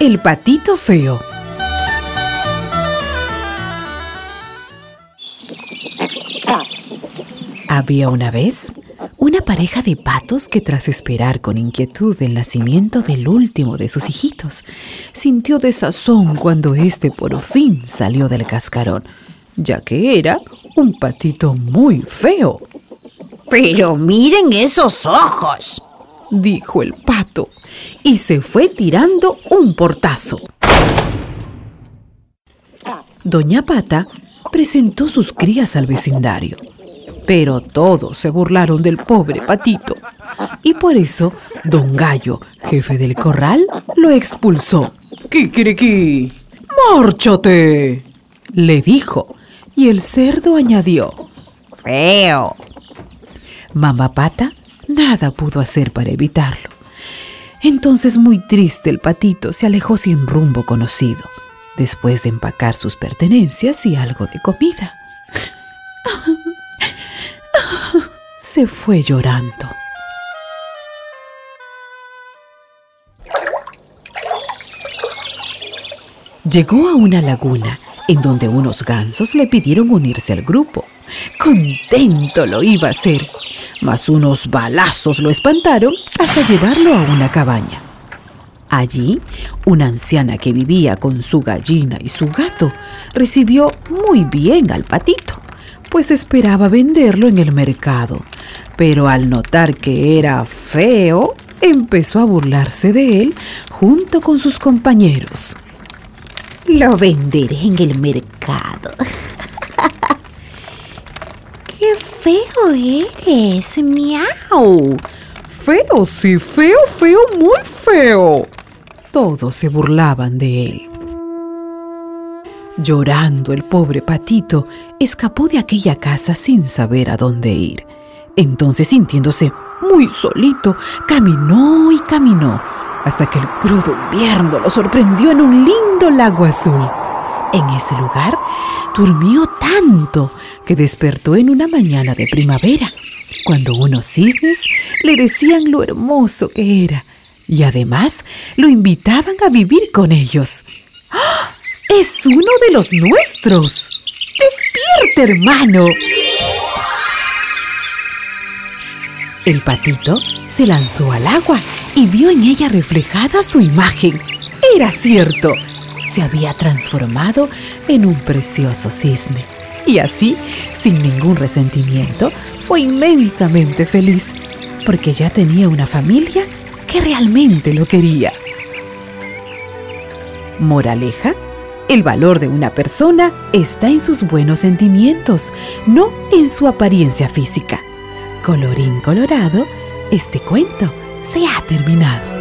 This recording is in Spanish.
El patito feo. Había una vez una pareja de patos que tras esperar con inquietud el nacimiento del último de sus hijitos, sintió desazón cuando éste por fin salió del cascarón, ya que era un patito muy feo. Pero miren esos ojos, dijo el pato, y se fue tirando un portazo. Doña Pata presentó sus crías al vecindario, pero todos se burlaron del pobre patito, y por eso don Gallo, jefe del corral, lo expulsó. ¡Kikiriki! ¡Márchate! le dijo, y el cerdo añadió. Feo. Mamá Pata nada pudo hacer para evitarlo. Entonces, muy triste, el patito se alejó sin rumbo conocido, después de empacar sus pertenencias y algo de comida. Se fue llorando. Llegó a una laguna en donde unos gansos le pidieron unirse al grupo. Contento lo iba a hacer, mas unos balazos lo espantaron hasta llevarlo a una cabaña. Allí, una anciana que vivía con su gallina y su gato recibió muy bien al patito, pues esperaba venderlo en el mercado, pero al notar que era feo, empezó a burlarse de él junto con sus compañeros. Lo venderé en el mercado. Feo eres! ¡Miau! Feo, sí, feo, feo, muy feo. Todos se burlaban de él. Llorando el pobre patito, escapó de aquella casa sin saber a dónde ir. Entonces, sintiéndose muy solito, caminó y caminó hasta que el crudo invierno lo sorprendió en un lindo lago azul. En ese lugar durmió tanto que despertó en una mañana de primavera, cuando unos cisnes le decían lo hermoso que era y además lo invitaban a vivir con ellos. ¡Ah! ¡Es uno de los nuestros! ¡Despierta, hermano! El patito se lanzó al agua y vio en ella reflejada su imagen. Era cierto, se había transformado en un precioso cisne. Y así, sin ningún resentimiento, fue inmensamente feliz, porque ya tenía una familia que realmente lo quería. Moraleja, el valor de una persona está en sus buenos sentimientos, no en su apariencia física. Colorín colorado, este cuento se ha terminado.